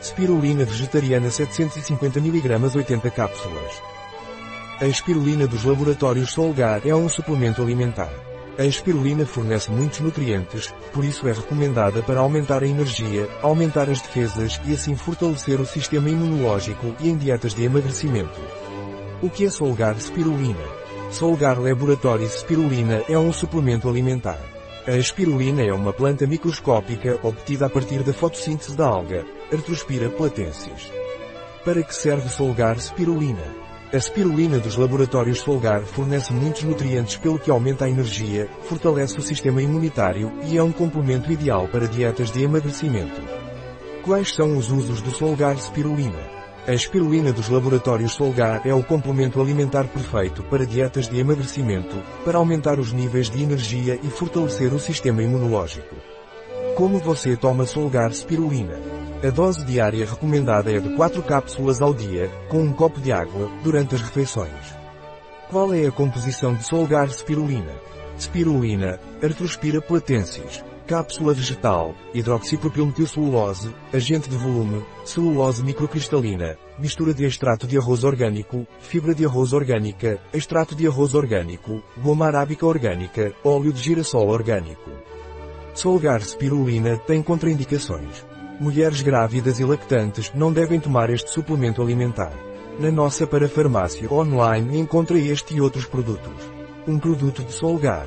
Spirulina vegetariana 750 mg 80 cápsulas. A espirulina dos laboratórios Solgar é um suplemento alimentar. A espirulina fornece muitos nutrientes, por isso é recomendada para aumentar a energia, aumentar as defesas e assim fortalecer o sistema imunológico e em dietas de emagrecimento. O que é Solgar Spirulina? Solgar Laboratories Spirulina é um suplemento alimentar. A espirulina é uma planta microscópica obtida a partir da fotossíntese da alga, Arthrospira platensis. Para que serve Solgar Spirulina? A spirulina dos laboratórios Solgar fornece muitos nutrientes pelo que aumenta a energia, fortalece o sistema imunitário e é um complemento ideal para dietas de emagrecimento. Quais são os usos do Solgar Spirulina? A espirulina dos laboratórios Solgar é o complemento alimentar perfeito para dietas de emagrecimento, para aumentar os níveis de energia e fortalecer o sistema imunológico. Como você toma Solgar Spirulina? A dose diária recomendada é de 4 cápsulas ao dia, com um copo de água, durante as refeições. Qual é a composição de Solgar Spirulina? Spirulina, Arthrospira platensis, cápsula vegetal, hidroxipropilmetilcelulose, agente de volume, celulose microcristalina, mistura de extrato de arroz orgânico, fibra de arroz orgânica, extrato de arroz orgânico, goma arábica orgânica, óleo de girassol orgânico. Solgar Spirulina tem contraindicações. Mulheres grávidas e lactantes não devem tomar este suplemento alimentar. Na nossa parafarmácia online encontra este e outros produtos. Um produto de Solgar.